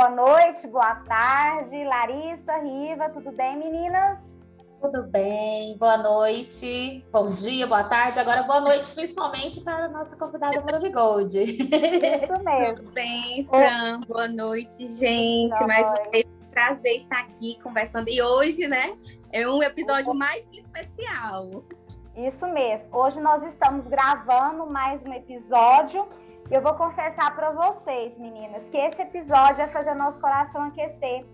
Boa noite, boa tarde. Larissa, Riva, tudo bem, meninas? Tudo bem, boa noite, bom dia, boa tarde, agora boa noite, principalmente para a nossa convidada Maravigold. Isso mesmo. Tudo bem, Fran? Boa noite, gente. Boa Mais noite. uma vez, prazer estar aqui conversando. E hoje, né, é um episódio mais especial. Isso mesmo. Hoje nós estamos gravando mais um episódio eu vou confessar para vocês, meninas, que esse episódio vai fazer nosso coração aquecer.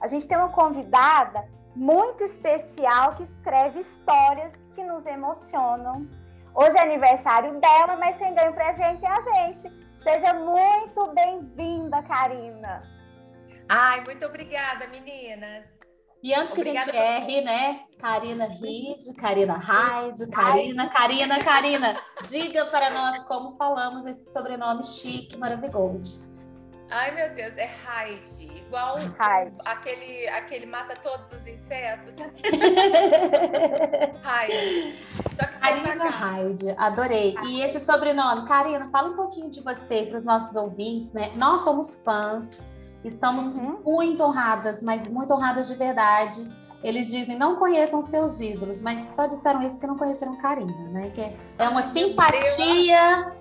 A gente tem uma convidada muito especial que escreve histórias que nos emocionam. Hoje é aniversário dela, mas quem ganha o presente é a gente. Seja muito bem-vinda, Karina. Ai, muito obrigada, meninas. E antes que a gente erre, né? Karina Reed, Karina Hyde, Karina, Karina, Karina, diga para nós como falamos esse sobrenome chique, maravilhoso. Ai, meu Deus, é Hyde, igual aquele, aquele mata todos os insetos. Hyde. Só que Karina Hyde, adorei. E esse sobrenome, Karina, fala um pouquinho de você para os nossos ouvintes, né? Nós somos fãs Estamos uhum. muito honradas, mas muito honradas de verdade. Eles dizem, não conheçam seus ídolos, mas só disseram isso porque não conheceram Karina, né? Que é uma simpatia,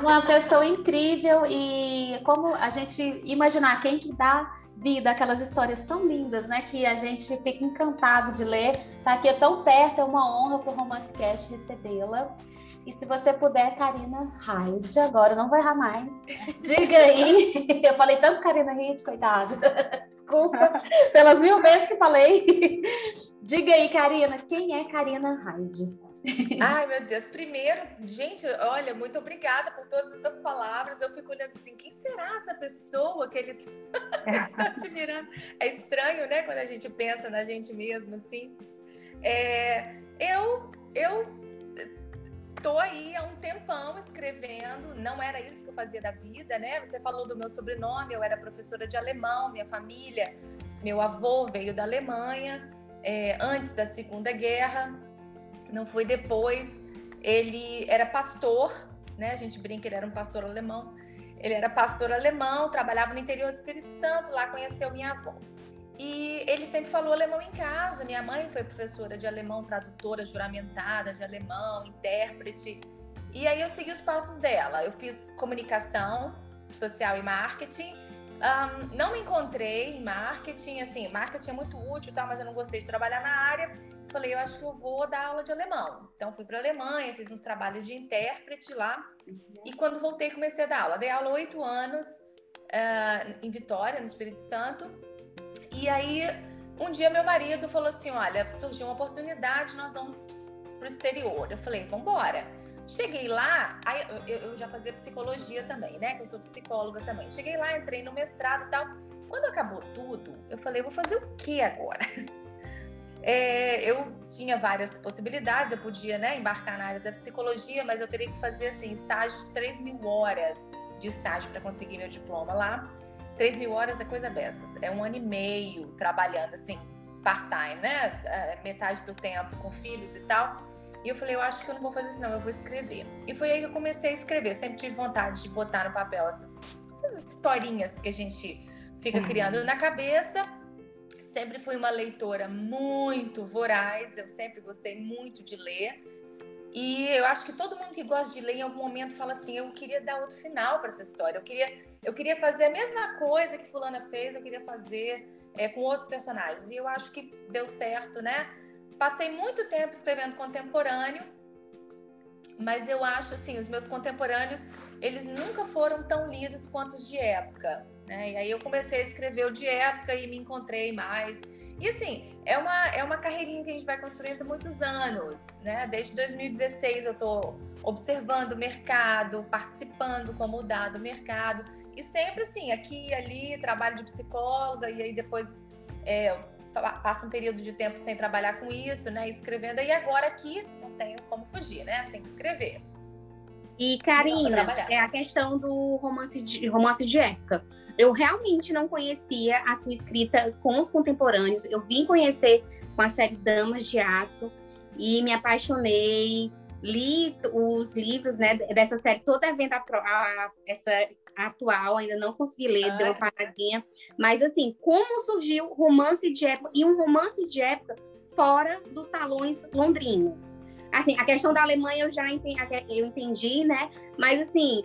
uma pessoa incrível e como a gente imaginar quem que dá vida aquelas histórias tão lindas, né? Que a gente fica encantado de ler. Tá aqui é tão perto, é uma honra para o Romance Cast recebê-la. E se você puder, Karina Hyde, agora não vou errar mais. Diga aí. Eu falei tanto Karina Hyde, coitada. Desculpa pelas mil vezes que falei. Diga aí, Karina, quem é Karina Hyde? Ai, meu Deus. Primeiro, gente, olha, muito obrigada por todas essas palavras. Eu fico olhando assim, quem será essa pessoa que eles, estão admirando? É estranho, né, quando a gente pensa na gente mesmo, assim. É, eu, eu tô aí há um tempão escrevendo, não era isso que eu fazia da vida, né? Você falou do meu sobrenome, eu era professora de alemão, minha família, meu avô veio da Alemanha é, antes da Segunda Guerra, não foi depois. Ele era pastor, né? A gente brinca, ele era um pastor alemão. Ele era pastor alemão, trabalhava no interior do Espírito Santo, lá conheceu minha avó. E ele sempre falou alemão em casa. Minha mãe foi professora de alemão, tradutora juramentada de alemão, intérprete. E aí eu segui os passos dela. Eu fiz comunicação social e marketing. Um, não me encontrei em marketing, assim, marketing é muito útil, tal, mas eu não gostei de trabalhar na área. Falei, eu acho que eu vou dar aula de alemão. Então fui para a Alemanha, fiz uns trabalhos de intérprete lá. E quando voltei comecei a dar aula. Dei aula oito anos uh, em Vitória, no Espírito Santo e aí, um dia meu marido falou assim: Olha, surgiu uma oportunidade, nós vamos pro exterior. Eu falei: Vamos embora. Cheguei lá, eu, já fazia psicologia também, né? Que eu sou psicóloga também. Cheguei lá, entrei no mestrado e tal. Quando acabou tudo, eu falei: Vou fazer o que agora? É, eu tinha várias possibilidades, eu podia né, embarcar na área da psicologia, mas eu teria que fazer assim, estágios, 3 mil horas de estágio para conseguir meu diploma lá. 3 mil horas é coisa dessas. É um ano e meio trabalhando assim, part-time, né? É, metade do tempo com filhos e tal. E eu falei, eu acho que eu não vou fazer isso, não, eu vou escrever. E foi aí que eu comecei a escrever. Sempre tive vontade de botar no papel essas, essas historinhas que a gente fica uhum. criando na cabeça. Sempre fui uma leitora muito voraz, eu sempre gostei muito de ler. E eu acho que todo mundo que gosta de ler, em algum momento, fala assim: eu queria dar outro final para essa história, eu queria eu queria fazer a mesma coisa que fulana fez, eu queria fazer é, com outros personagens. E eu acho que deu certo, né? Passei muito tempo escrevendo contemporâneo, mas eu acho assim, os meus contemporâneos, eles nunca foram tão lidos quanto os de época, né? E aí eu comecei a escrever o de época e me encontrei mais. E assim, é uma, é uma carreirinha que a gente vai construindo muitos anos, né? Desde 2016 eu estou observando o mercado, participando como dado mercado. E sempre assim, aqui e ali, trabalho de psicóloga, e aí depois é, passa um período de tempo sem trabalhar com isso, né? Escrevendo, e agora aqui não tenho como fugir, né? Tem que escrever. E Karina, é a questão do romance de, romance de época. Eu realmente não conhecia a sua escrita com os contemporâneos. Eu vim conhecer com a série Damas de Aço e me apaixonei. Li os livros né, dessa série, toda vendo a, a, essa atual, ainda não consegui ler, ah, deu uma paradinha. Mas, assim, como surgiu romance de época e um romance de época fora dos salões londrinos? Assim, a questão da Alemanha eu já entendi, eu entendi, né? Mas, assim,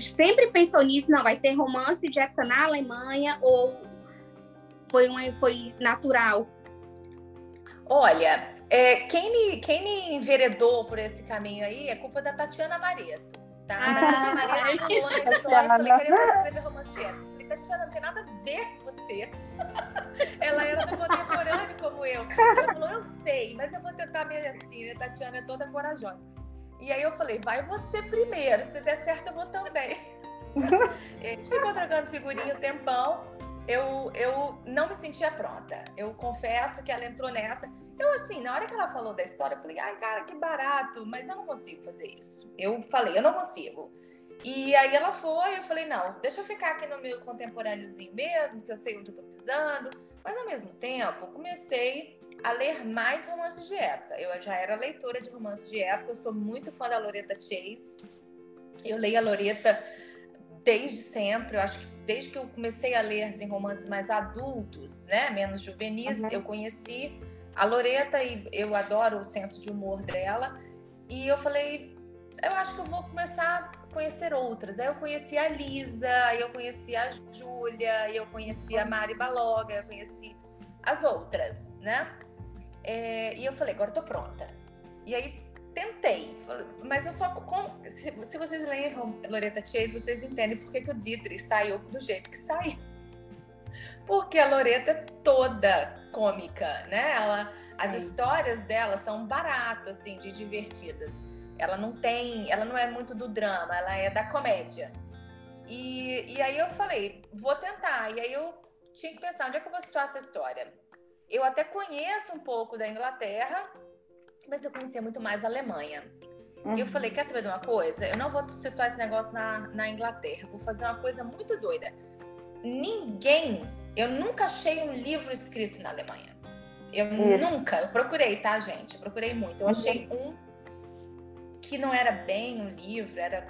sempre pensou nisso, não, vai ser romance de época na Alemanha ou foi, uma, foi natural? Olha, é, quem, me, quem me enveredou por esse caminho aí é culpa da Tatiana Mareto. Tá? A Tatiana Mareto falou na história, eu falei, queria escrever romance de época. Eu falei, Tatiana, não tem nada a ver com você. Ela como eu. Ela falou, eu sei, mas eu vou tentar mesmo assim, né? Tatiana é toda corajosa. E aí eu falei, vai você primeiro, se der certo eu vou também. a gente ficou trocando figurinha um tempão. Eu, eu não me sentia pronta. Eu confesso que ela entrou nessa. Eu, assim, na hora que ela falou da história, eu falei, ai, cara, que barato, mas eu não consigo fazer isso. Eu falei, eu não consigo. E aí ela foi, eu falei, não, deixa eu ficar aqui no meu contemporâneozinho mesmo, que eu sei onde eu tô pisando. Mas ao mesmo tempo, comecei a ler mais romances de época. Eu já era leitora de romances de época, eu sou muito fã da Loretta Chase. Eu leio a Loretta desde sempre, eu acho que desde que eu comecei a ler assim, romances mais adultos, né, menos juvenis, uhum. eu conheci a Loretta e eu adoro o senso de humor dela. E eu falei, eu acho que eu vou começar conhecer outras. Aí eu conheci a Lisa, aí eu conheci a Júlia, eu conheci a Mari Baloga, eu conheci as outras, né? É, e eu falei, agora tô pronta. E aí tentei, mas eu só. Com, se, se, vocês leem Loretta Chase, vocês entendem por que, que o Dietrich saiu do jeito que saiu. Porque a Loretta é toda cômica, né? Ela, as é. histórias dela são baratas, assim, de divertidas. Ela não tem, ela não é muito do drama, ela é da comédia. E, e aí eu falei, vou tentar. E aí eu tinha que pensar, onde é que eu vou situar essa história? Eu até conheço um pouco da Inglaterra, mas eu conhecia muito mais a Alemanha. Uhum. E eu uhum. falei, quer saber de uma coisa? Eu não vou situar esse negócio na, na Inglaterra. Vou fazer uma coisa muito doida. Ninguém, eu nunca achei um livro escrito na Alemanha. Eu Isso. nunca, eu procurei, tá, gente? Eu procurei muito. Eu uhum. achei um que não era bem um livro, era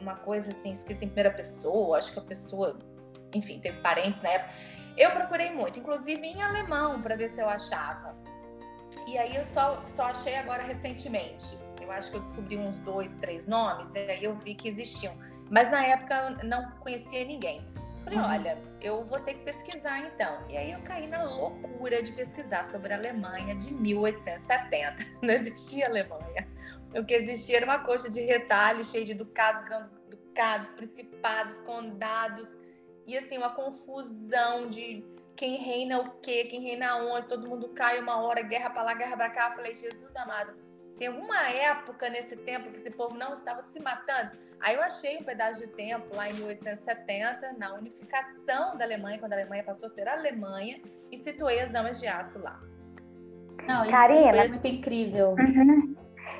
uma coisa assim, escrita em primeira pessoa. Acho que a pessoa, enfim, teve parentes na época. Eu procurei muito, inclusive em alemão, para ver se eu achava. E aí eu só, só achei agora recentemente. Eu acho que eu descobri uns dois, três nomes, e aí eu vi que existiam. Mas na época eu não conhecia ninguém. Falei, uhum. olha, eu vou ter que pesquisar então. E aí eu caí na loucura de pesquisar sobre a Alemanha de 1870. Não existia Alemanha. O que existia era uma coxa de retalho cheia de ducados, ducados, principados, condados e assim, uma confusão de quem reina o quê, quem reina onde, todo mundo cai uma hora, guerra para lá, guerra para cá. Eu falei, Jesus amado, tem alguma época nesse tempo que esse povo não estava se matando? Aí eu achei um pedaço de tempo lá em 1870, na unificação da Alemanha, quando a Alemanha passou a ser a Alemanha, e situei as damas de aço lá. Não, isso Karina, é muito incrível. Uhum.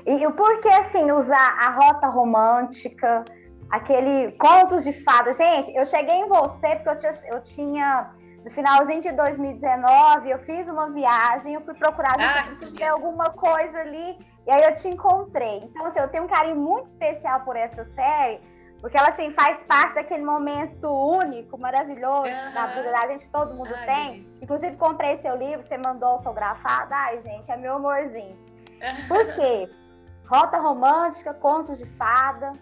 E o porquê, assim, usar a rota romântica, aquele contos de fada. Gente, eu cheguei em você porque eu tinha, eu tinha no finalzinho de 2019, eu fiz uma viagem, eu fui procurar se tem alguma coisa ali, e aí eu te encontrei. Então, assim, eu tenho um carinho muito especial por essa série, porque ela assim, faz parte daquele momento único, maravilhoso uhum. na vida da gente, que todo mundo Ai, tem. Inclusive, comprei seu livro, você mandou autografado. Ai, gente, é meu amorzinho. Por quê? Rota romântica, contos de fada.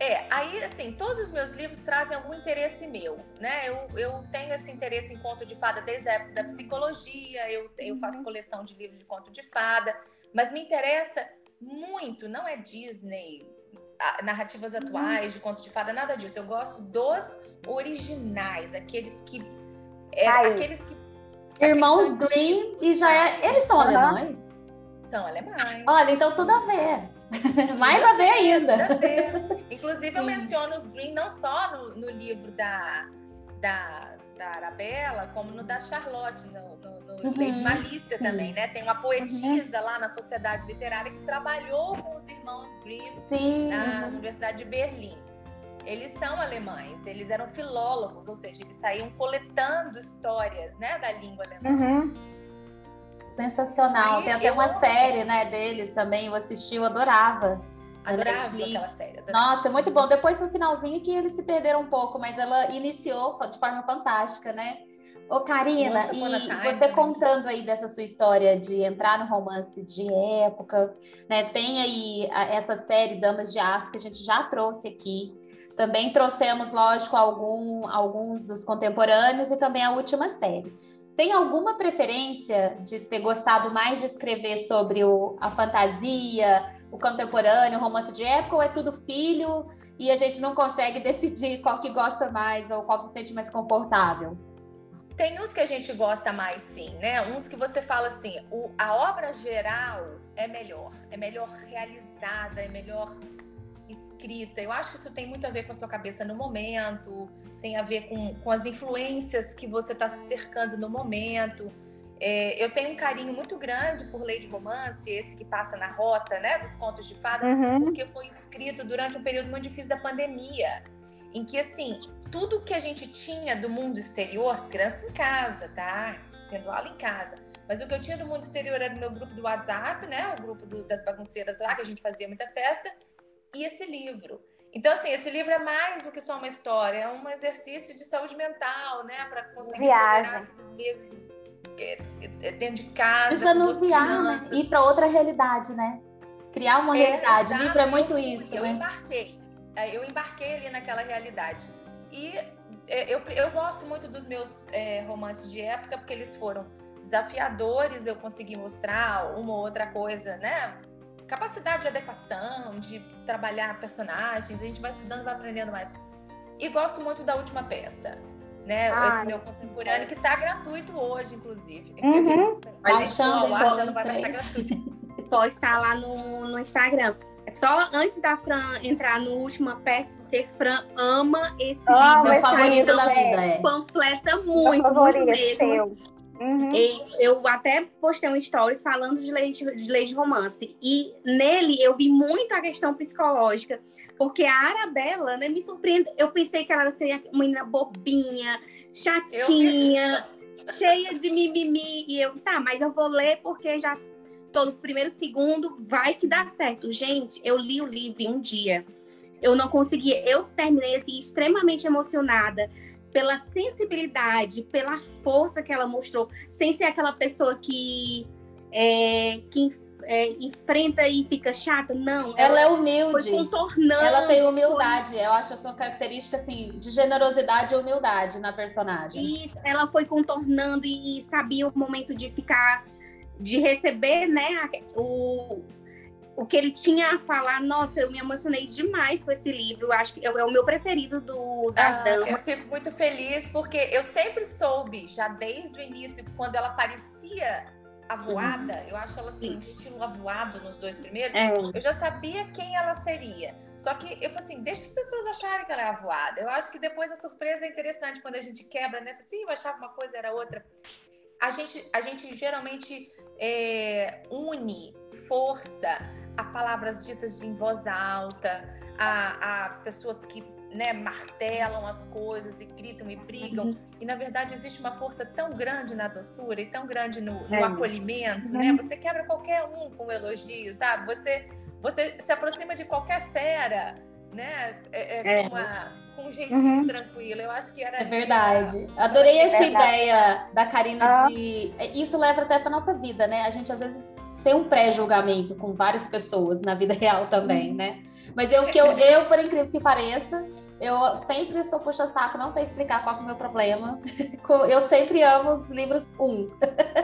É, aí assim, todos os meus livros trazem algum interesse meu, né? Eu, eu tenho esse interesse em conto de fada desde a época da psicologia, eu, eu faço uhum. coleção de livros de conto de fada, mas me interessa muito, não é Disney, narrativas uhum. atuais de conto de fada, nada disso. Eu gosto dos originais, aqueles que. É, aqueles que Irmãos Green e já é. Eles são alemães? São alemães. Olha, então tudo a ver. Mais a ver ainda. A ver. Inclusive, Sim. eu menciono os Green não só no, no livro da, da, da Arabella, como no da Charlotte, no, no, no uhum. Lady Malícia Sim. também, né? Tem uma poetisa uhum. lá na Sociedade Literária que trabalhou com os irmãos Grimm Sim. na uhum. Universidade de Berlim. Eles são alemães, eles eram filólogos, ou seja, eles saíam coletando histórias né, da língua alemã. Uhum. Sensacional. Tem até uma amo. série né, deles também, eu assisti, eu adorava. Adorava aquela série. Adorava. Nossa, muito bom. Depois no finalzinho que eles se perderam um pouco, mas ela iniciou de forma fantástica, né? Ô, Karina, e você né? contando aí dessa sua história de entrar no romance de época, né? Tem aí essa série Damas de Aço que a gente já trouxe aqui. Também trouxemos, lógico, algum, alguns dos contemporâneos e também a última série. Tem alguma preferência de ter gostado mais de escrever sobre o, a fantasia, o contemporâneo, o romance de época, ou é tudo filho e a gente não consegue decidir qual que gosta mais ou qual se sente mais confortável? Tem uns que a gente gosta mais, sim, né? Uns que você fala assim, o, a obra geral é melhor, é melhor realizada, é melhor escrita. Eu acho que isso tem muito a ver com a sua cabeça no momento, tem a ver com, com as influências que você está se cercando no momento. É, eu tenho um carinho muito grande por Lady Romance, esse que passa na rota né, dos contos de fada, uhum. porque foi escrito durante um período muito difícil da pandemia, em que, assim, tudo que a gente tinha do mundo exterior, as crianças em casa, tá? Tendo aula em casa. Mas o que eu tinha do mundo exterior era o meu grupo do WhatsApp, né? O grupo do, das bagunceiras lá, que a gente fazia muita festa, e esse livro. Então, assim, esse livro é mais do que só uma história, é um exercício de saúde mental, né? Para conseguir meses é, é, dentro de casa. Desanuviar, né? Ir para outra realidade, né? Criar uma é, realidade. O livro é muito eu isso. Eu né? embarquei. É, eu embarquei ali naquela realidade. E eu, eu gosto muito dos meus é, romances de época, porque eles foram desafiadores, eu consegui mostrar uma ou outra coisa, né? Capacidade de adequação, de trabalhar personagens, a gente vai estudando, vai aprendendo mais. E gosto muito da última peça né? Ai. Esse meu contemporâneo que está gratuito hoje, inclusive. Uhum. Baixando, ar, já não vai estar gratuito. Pode estar lá no, no Instagram. É só antes da Fran entrar no última peça, porque Fran ama esse oh, livro. Meu favorito da vida, é. Panfleta muito, muito mesmo. Uhum. eu até postei um stories falando de lei de, de lei de romance. E nele eu vi muito a questão psicológica porque a Arabella, né, me surpreende. Eu pensei que ela seria uma menina bobinha, chatinha, cheia de mimimi. E eu, tá, mas eu vou ler porque já todo primeiro, segundo, vai que dá certo. Gente, eu li o livro um dia. Eu não conseguia. Eu terminei assim, extremamente emocionada pela sensibilidade, pela força que ela mostrou, sem ser aquela pessoa que, é, que é, enfrenta e fica chata, não. Ela, ela é humilde. Ela tem humildade. Foi... Eu acho essa característica assim de generosidade e humildade na personagem. Isso, ela foi contornando e, e sabia o momento de ficar, de receber, né, o, o que ele tinha a falar, nossa, eu me emocionei demais com esse livro. Acho que é, é o meu preferido do, das ah, damas. Eu fico muito feliz porque eu sempre soube, já desde o início, quando ela parecia avoada, uhum. eu acho ela assim, um estilo avoado nos dois primeiros, é. eu já sabia quem ela seria. Só que eu falei assim, deixa as pessoas acharem que ela é avoada. Eu acho que depois a surpresa é interessante quando a gente quebra, né? Sim, eu achava uma coisa, era outra. A gente, a gente geralmente é, une força a palavras ditas em voz alta, a, a pessoas que né, martelam as coisas e gritam e brigam. Uhum. E na verdade existe uma força tão grande na doçura e tão grande no, no é. acolhimento, né? uhum. né? Você quebra qualquer um com elogio, sabe? Você, você se aproxima de qualquer fera, né? É, é, é. Com, uma, com, um jeitinho uhum. tranquilo. Eu acho que era. É verdade. Adorei essa ideia da Karina ah. de. Isso leva até para nossa vida, né? A gente às vezes tem um pré-julgamento com várias pessoas na vida real também, uhum. né? Mas eu que eu, eu, por incrível que pareça, Eu sempre sou puxa-saco, não sei explicar qual é o meu problema. Eu sempre amo os livros 1. Um.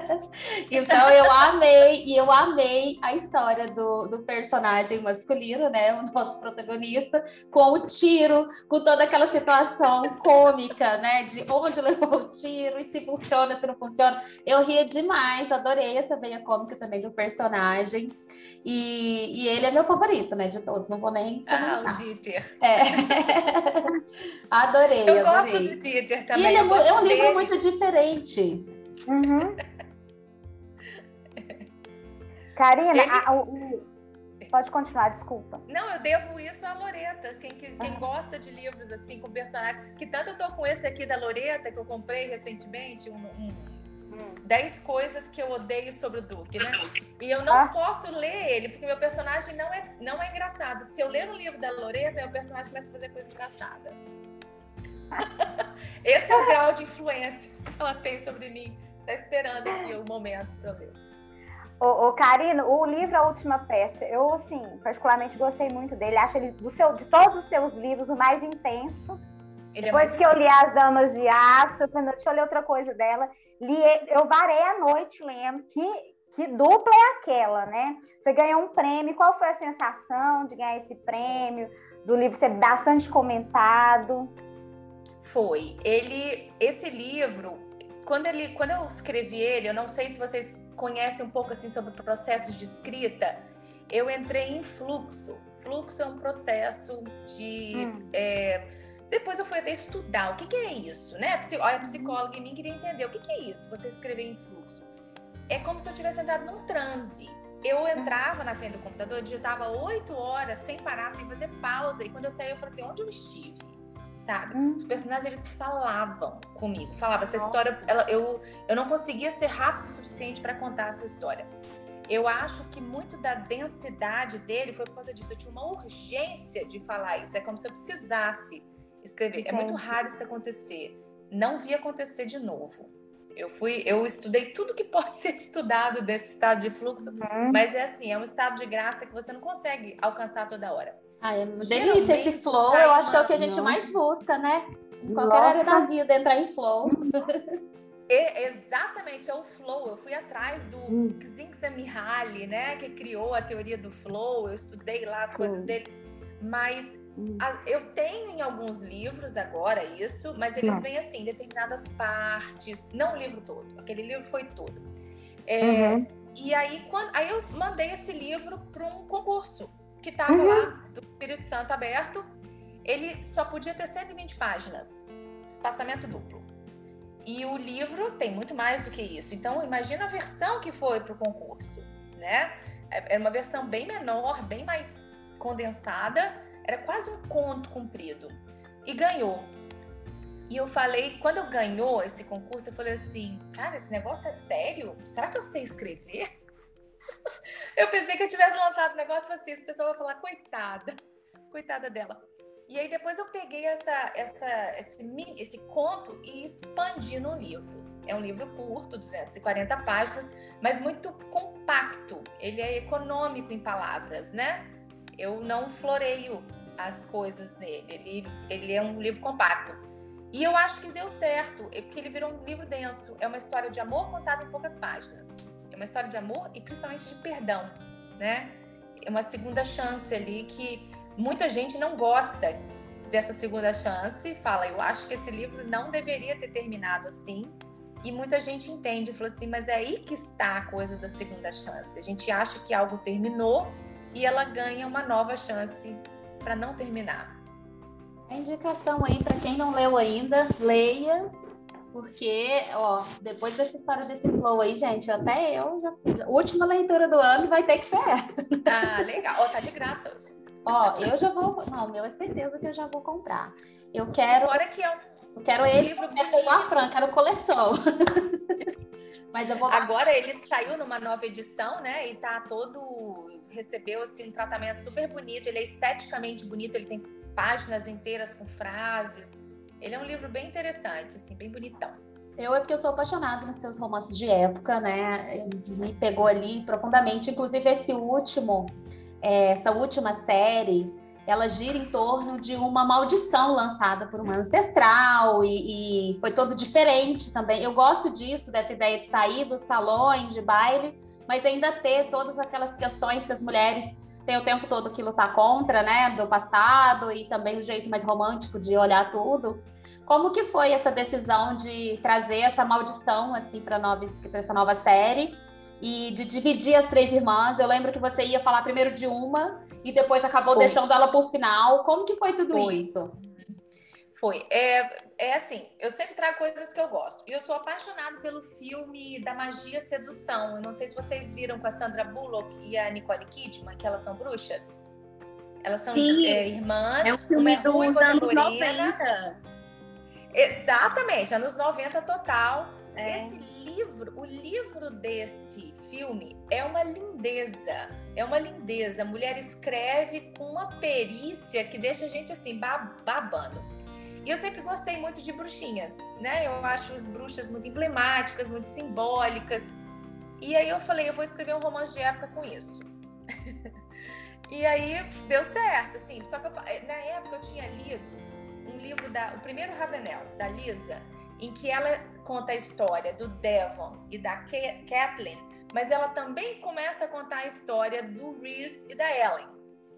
então eu amei, e eu amei a história do, do personagem masculino, né? O nosso protagonista, com o tiro, com toda aquela situação cômica, né? De onde levou o tiro e se funciona, se não funciona. Eu ria demais, adorei essa veia cômica também do personagem. E, e ele é meu favorito, né? De todos, não vou nem. Comentar. Ah, o Dieter. É. adorei. Eu adorei. gosto do Dieter também. E ele é, é um livro dele. muito diferente. Uhum. Karina, ele... a, o, pode continuar, desculpa. Não, eu devo isso à Loreta. Quem, quem, quem gosta de livros assim, com personagens. Que tanto eu tô com esse aqui da Loreta, que eu comprei recentemente, um, um 10 coisas que eu odeio sobre o Duque, né? E eu não ah. posso ler ele, porque meu personagem não é, não é engraçado. Se eu ler o livro da Loreta, meu personagem começa a fazer coisa engraçada. Esse é o grau de influência que ela tem sobre mim. Tá esperando aqui o momento para ler. Ô, ô Karina, o livro A Última Peça, eu, assim, particularmente gostei muito dele. Acho ele, do seu, de todos os seus livros, o mais intenso. Ele é Depois é que eu li As Damas de Aço, deixa eu ler outra coisa dela. Li, eu varei a noite lendo. Que, que dupla é aquela, né? Você ganhou um prêmio. Qual foi a sensação de ganhar esse prêmio? Do livro ser bastante comentado? Foi. Ele, esse livro, quando ele, quando eu escrevi ele, eu não sei se vocês conhecem um pouco assim sobre processos de escrita. Eu entrei em fluxo. Fluxo é um processo de hum. é, depois eu fui até estudar o que, que é isso, né? Olha, a psicóloga em mim queria entender o que, que é isso, você escrever em fluxo. É como se eu tivesse entrado num transe. Eu entrava na frente do computador, digitava oito horas sem parar, sem fazer pausa. E quando eu saí, eu falei assim: onde eu estive? Sabe? Hum. Os personagens eles falavam comigo, falavam essa história. Ela, eu, eu não conseguia ser rápido o suficiente para contar essa história. Eu acho que muito da densidade dele foi por causa disso. Eu tinha uma urgência de falar isso. É como se eu precisasse escrever. Entendi. É muito raro isso acontecer. Não vi acontecer de novo. Eu fui, eu estudei tudo que pode ser estudado desse estado de fluxo, uhum. mas é assim, é um estado de graça que você não consegue alcançar toda hora. Ah, é delícia esse flow, eu acho que é o que a gente mais busca, né? Em qualquer Nossa. área da vida, entrar em flow. É, exatamente, é o flow. Eu fui atrás do hum. Csikszentmihalyi, né, que criou a teoria do flow. Eu estudei lá as coisas dele, mas. Eu tenho em alguns livros agora isso, mas eles não. vêm assim, determinadas partes, não o livro todo. Aquele livro foi todo. É, uhum. E aí, quando, aí eu mandei esse livro para um concurso que estava uhum. lá do Espírito Santo aberto. Ele só podia ter 120 páginas, espaçamento duplo. E o livro tem muito mais do que isso. Então, imagina a versão que foi para o concurso, né? Era uma versão bem menor, bem mais condensada era quase um conto comprido. E ganhou. E eu falei, quando eu ganhou esse concurso, eu falei assim, cara, esse negócio é sério? Será que eu sei escrever? eu pensei que eu tivesse lançado o um negócio assim, essa pessoa vai falar, coitada, coitada dela. E aí depois eu peguei essa, essa, esse, esse conto e expandi no livro. É um livro curto, 240 páginas, mas muito compacto. Ele é econômico em palavras, né? Eu não floreio as coisas nele. Ele, ele é um livro compacto. E eu acho que deu certo, é porque ele virou um livro denso. É uma história de amor contada em poucas páginas. É uma história de amor e principalmente de perdão, né? É uma segunda chance ali que muita gente não gosta dessa segunda chance. Fala, eu acho que esse livro não deveria ter terminado assim. E muita gente entende, fala assim, mas é aí que está a coisa da segunda chance. A gente acha que algo terminou e ela ganha uma nova chance para não terminar. A indicação aí para quem não leu ainda, leia, porque, ó, depois dessa história desse flow aí, gente, até eu já. Última leitura do ano vai ter que ser essa. Ah, legal. Ó, tá de graça hoje. Ó, eu já vou. Não, meu é certeza que eu já vou comprar. Eu quero. Agora que é um. Eu quero ele livro com a Fran, quero coleção. Mas eu vou. Agora ele saiu numa nova edição, né? E tá todo recebeu assim um tratamento super bonito. Ele é esteticamente bonito, ele tem páginas inteiras com frases. Ele é um livro bem interessante, assim, bem bonitão. Eu é porque eu sou apaixonada nos seus romances de época, né? Me pegou ali profundamente. Inclusive esse último, é, essa última série ela gira em torno de uma maldição lançada por uma ancestral e, e, foi todo diferente também. Eu gosto disso, dessa ideia de sair dos salões de baile, mas ainda ter todas aquelas questões que as mulheres têm o tempo todo que lutar contra, né, do passado e também o jeito mais romântico de olhar tudo. Como que foi essa decisão de trazer essa maldição assim para essa nova série? E de dividir as três irmãs. Eu lembro que você ia falar primeiro de uma e depois acabou foi. deixando ela por final. Como que foi tudo foi. isso? Foi. É, é assim, eu sempre trago coisas que eu gosto. E eu sou apaixonada pelo filme da magia sedução. Eu não sei se vocês viram com a Sandra Bullock e a Nicole Kidman, que elas são bruxas. Elas são é, irmãs. É um filme é dos anos 90. Exatamente, anos 90 total. É. Esse livro, o livro desse filme é uma lindeza. É uma lindeza. A mulher escreve com uma perícia que deixa a gente assim babando. E eu sempre gostei muito de bruxinhas, né? Eu acho as bruxas muito emblemáticas, muito simbólicas. E aí eu falei, eu vou escrever um romance de época com isso. e aí deu certo, assim. Só que eu, na época eu tinha lido um livro da, o primeiro Ravenel da Lisa, em que ela conta a história do Devon e da Kathleen, mas ela também começa a contar a história do Reese e da Ellen.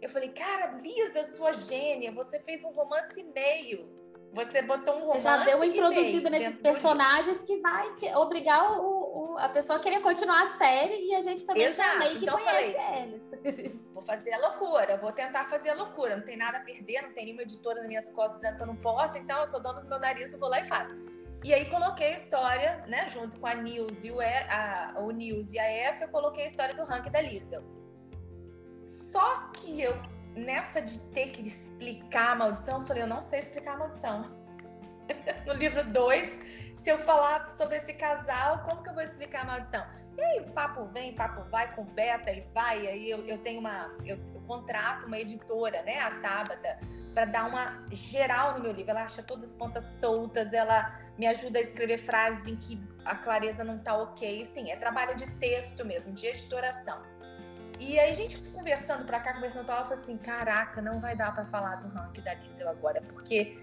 Eu falei, cara, Lisa, sua gênia, você fez um romance e meio. Você botou um romance. Você já deu introduzido nesses personagens que vai obrigar o, o, a pessoa a querer continuar a série e a gente também Exato. meio que então, conhece falei, eles. Vou fazer a loucura, vou tentar fazer a loucura. Não tem nada a perder, não tem nenhuma editora nas minhas costas dizendo que eu não posso, então eu sou dona do meu nariz, eu vou lá e faço. E aí coloquei a história, né, junto com a News e o, e, a, o News e a F, eu coloquei a história do ranking da Liesel. Só que eu, nessa de ter que explicar a maldição, eu falei, eu não sei explicar a maldição. no livro 2, se eu falar sobre esse casal, como que eu vou explicar a maldição? E aí, papo vem, papo vai, com beta e vai. Aí eu, eu tenho uma. Eu, eu contrato uma editora, né? A Tabata, para dar uma geral no meu livro. Ela acha todas as pontas soltas, ela me ajuda a escrever frases em que a clareza não tá ok. Sim, é trabalho de texto mesmo, de editoração. E aí a gente conversando para cá, conversando para lá, falou assim: caraca, não vai dar para falar do ranking da Diesel agora, porque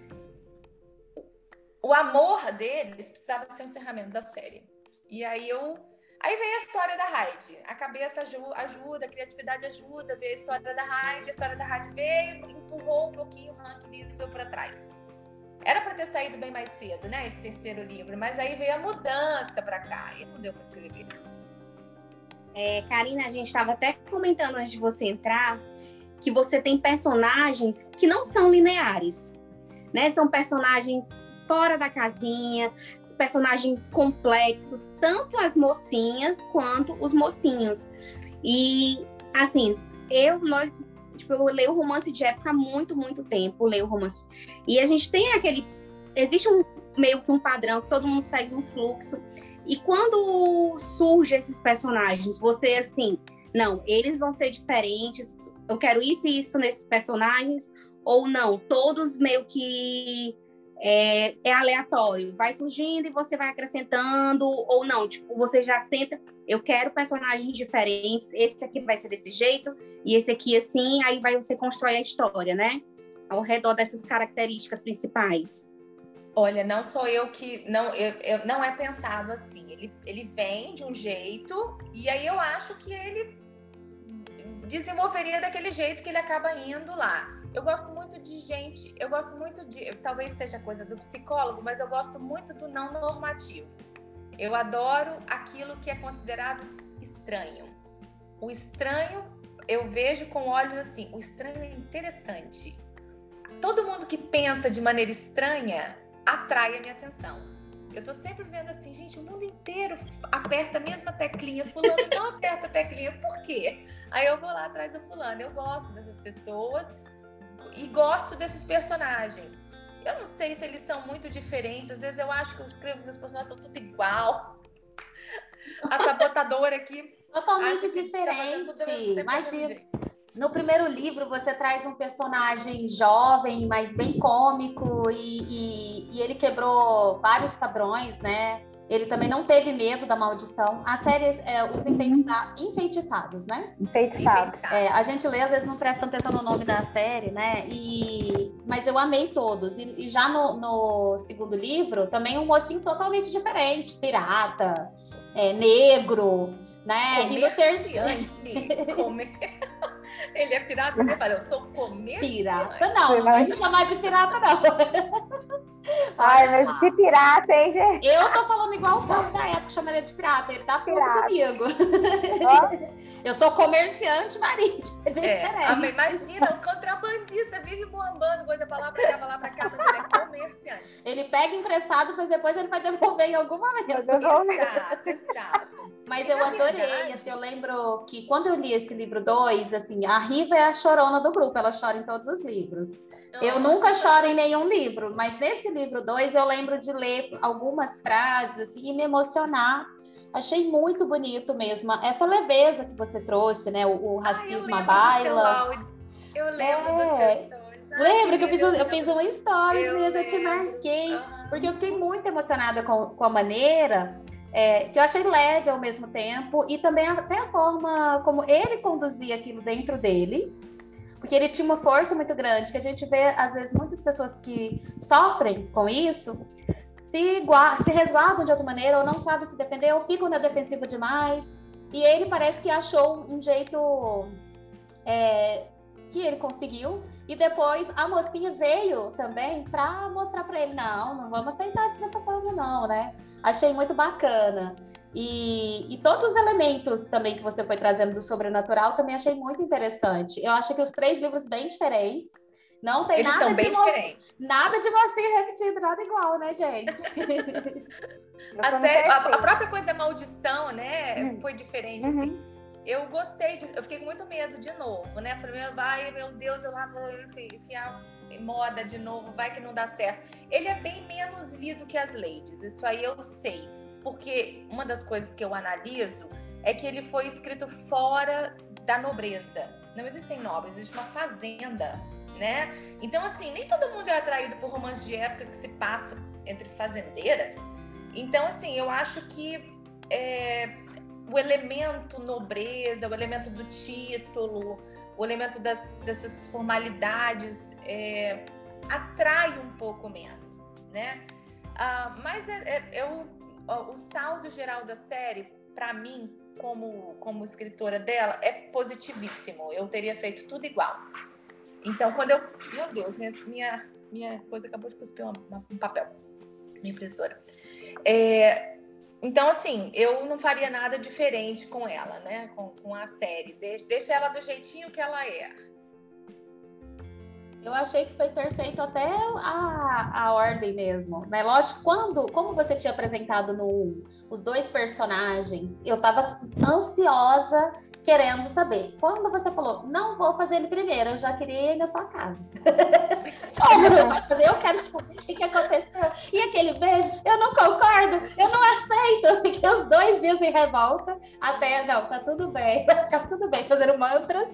o amor deles precisava ser um encerramento da série. E aí eu Aí veio a história da Hyde. A cabeça ajuda, a criatividade ajuda, veio a história da Hyde, a história da Hyde veio, empurrou um pouquinho o Hank para trás. Era para ter saído bem mais cedo, né, esse terceiro livro, mas aí veio a mudança para cá e não deu para escrever. É, Karina, a gente estava até comentando antes de você entrar que você tem personagens que não são lineares, né? São personagens fora da casinha, personagens complexos, tanto as mocinhas quanto os mocinhos. E assim, eu nós tipo, eu leio romance de época há muito, muito tempo, leio romance. E a gente tem aquele existe um meio que um padrão que todo mundo segue um fluxo. E quando surge esses personagens, você assim, não, eles vão ser diferentes, eu quero isso e isso nesses personagens, ou não, todos meio que é, é, aleatório, vai surgindo e você vai acrescentando, ou não, tipo, você já senta, eu quero personagens diferentes, esse aqui vai ser desse jeito, e esse aqui assim, aí vai você constrói a história, né? Ao redor dessas características principais. Olha, não sou eu que. Não, eu, eu, não é pensado assim. Ele, ele vem de um jeito, e aí eu acho que ele desenvolveria daquele jeito que ele acaba indo lá. Eu gosto muito de gente, eu gosto muito de, talvez seja coisa do psicólogo, mas eu gosto muito do não normativo. Eu adoro aquilo que é considerado estranho. O estranho eu vejo com olhos assim, o estranho é interessante. Todo mundo que pensa de maneira estranha atrai a minha atenção. Eu tô sempre vendo assim, gente, o mundo inteiro aperta a mesma teclinha, fulano não aperta a teclinha, por quê? Aí eu vou lá atrás do fulano, eu gosto dessas pessoas e gosto desses personagens. Eu não sei se eles são muito diferentes. Às vezes eu acho que eu escrevo que meus personagens são tudo igual. A sabotadora aqui. Totalmente tá diferente. Tá Imagina. No primeiro livro, você traz um personagem jovem, mas bem cômico, e, e, e ele quebrou vários padrões, né? Ele também não teve medo da maldição. A série é Os Enfeitiça... Enfeitiçados, né? Enfeitiçados. É, a gente lê, às vezes não presta atenção no nome da série, né? E... Mas eu amei todos. E, e já no, no, segundo livro, também um mocinho totalmente diferente. Pirata, é, negro, né? E no terceiro. Comer... Ele é pirata, ele fala, eu sou comerciante. Pirata não, não vai me chamar de pirata não. Ai, mas que pirata, hein, gente? Eu tô falando igual o povo da época, chama ele de pirata. Ele tá pirata. comigo. Oh. Eu sou comerciante marítimo. É, é imagina, o contrabandista vive bombando coisa pra lá, pra cá, pra lá, pra cá, mas ele é comerciante. Ele pega emprestado, mas depois ele vai devolver em algum momento. Exato, exato. Mas eu adorei, verdade... assim, eu lembro que quando eu li esse livro 2, assim, a Riva é a chorona do grupo, ela chora em todos os livros. Eu nunca choro em nenhum livro, mas nesse livro 2 eu lembro de ler algumas frases assim, e me emocionar. Achei muito bonito mesmo. Essa leveza que você trouxe, né? O, o racismo à baila. Eu lembro é. seus stories. Lembra que eu fiz, um, eu fiz uma história, eu, eu te marquei. Uhum. Porque eu fiquei muito emocionada com, com a maneira é, que eu achei leve ao mesmo tempo, e também até a forma como ele conduzia aquilo dentro dele porque ele tinha uma força muito grande, que a gente vê, às vezes, muitas pessoas que sofrem com isso se, se resguardam de outra maneira, ou não sabem se defender, ou ficam na defensiva demais. E ele parece que achou um jeito é, que ele conseguiu. E depois a mocinha veio também para mostrar para ele: não, não vamos aceitar isso dessa forma, não, né? Achei muito bacana. E, e, todos os elementos também que você foi trazendo do sobrenatural também achei muito interessante. Eu acho que os três livros bem diferentes. Não tem Eles nada são bem de diferentes. Nada de você repetido, nada igual, né, gente? a, série, a, a, própria coisa da maldição, né? Hum. Foi diferente, assim. uhum. assim. Eu gostei, de, eu fiquei com muito medo de novo, né? Falei, meu, meu Deus, eu lá vou enfiar moda de novo, vai que não dá certo. Ele é bem menos lido que as ladies, isso aí eu sei porque uma das coisas que eu analiso é que ele foi escrito fora da nobreza. Não existem nobres, existe uma fazenda, né? Então, assim, nem todo mundo é atraído por romances de época que se passa entre fazendeiras. Então, assim, eu acho que é, o elemento nobreza, o elemento do título, o elemento das, dessas formalidades é, atrai um pouco menos, né? Ah, mas é, é, eu o saldo geral da série, para mim, como, como escritora dela, é positivíssimo. Eu teria feito tudo igual. Então, quando eu. Meu Deus, minha, minha, minha coisa acabou de cuspir uma, um papel. Minha impressora. É, então, assim, eu não faria nada diferente com ela, né? Com, com a série. Deixa, deixa ela do jeitinho que ela é. Eu achei que foi perfeito até a, a ordem mesmo, né? Lógico, quando, como você tinha apresentado no os dois personagens, eu tava ansiosa querendo saber. Quando você falou, não vou fazer ele primeiro, eu já queria ir na sua casa. eu quero saber o que, que aconteceu. E aquele beijo, eu não concordo, eu não aceito. Fiquei os dois dias em revolta, até, não, tá tudo bem, tá tudo bem, fazendo mantras.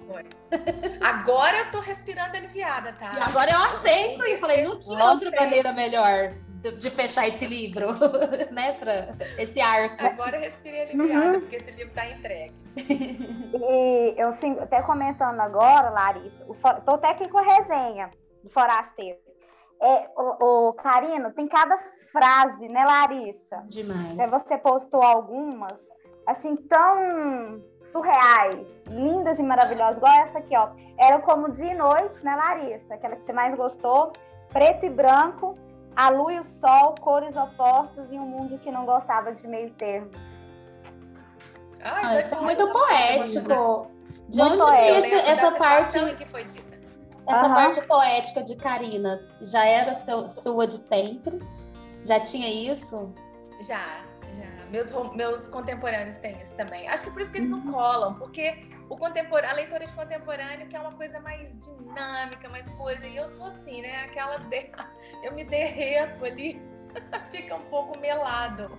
Agora eu tô respirando aliviada, tá? E agora eu aceito e falei, não tinha outra maneira melhor de, de, fechar esse livro, né? Pra esse arco. Agora eu respirei aliviada, uhum. porque esse livro tá entregue. E eu sim, até comentando agora, Larissa, estou até aqui com a resenha do Forasteiro. É, o, o Carino, tem cada frase, né, Larissa? Demais. É, você postou algumas, assim, tão surreais, lindas e maravilhosas, igual essa aqui, ó. Era como dia e noite, né, Larissa? Aquela que você mais gostou, preto e branco, a lua e o sol, cores opostas e um mundo que não gostava de meio termos. Ah, isso é muito poético. De onde poético. Esse, essa parte que foi dita? Essa uhum. parte poética de Karina já era seu, sua de sempre? Já tinha isso? Já. Meus, meus contemporâneos têm isso também. Acho que por isso que eles não uhum. colam, porque o contemporâneo, a leitura de contemporâneo que é uma coisa mais dinâmica, mais coisa. E eu sou assim, né? Aquela. De... Eu me derreto ali, fica um pouco melado.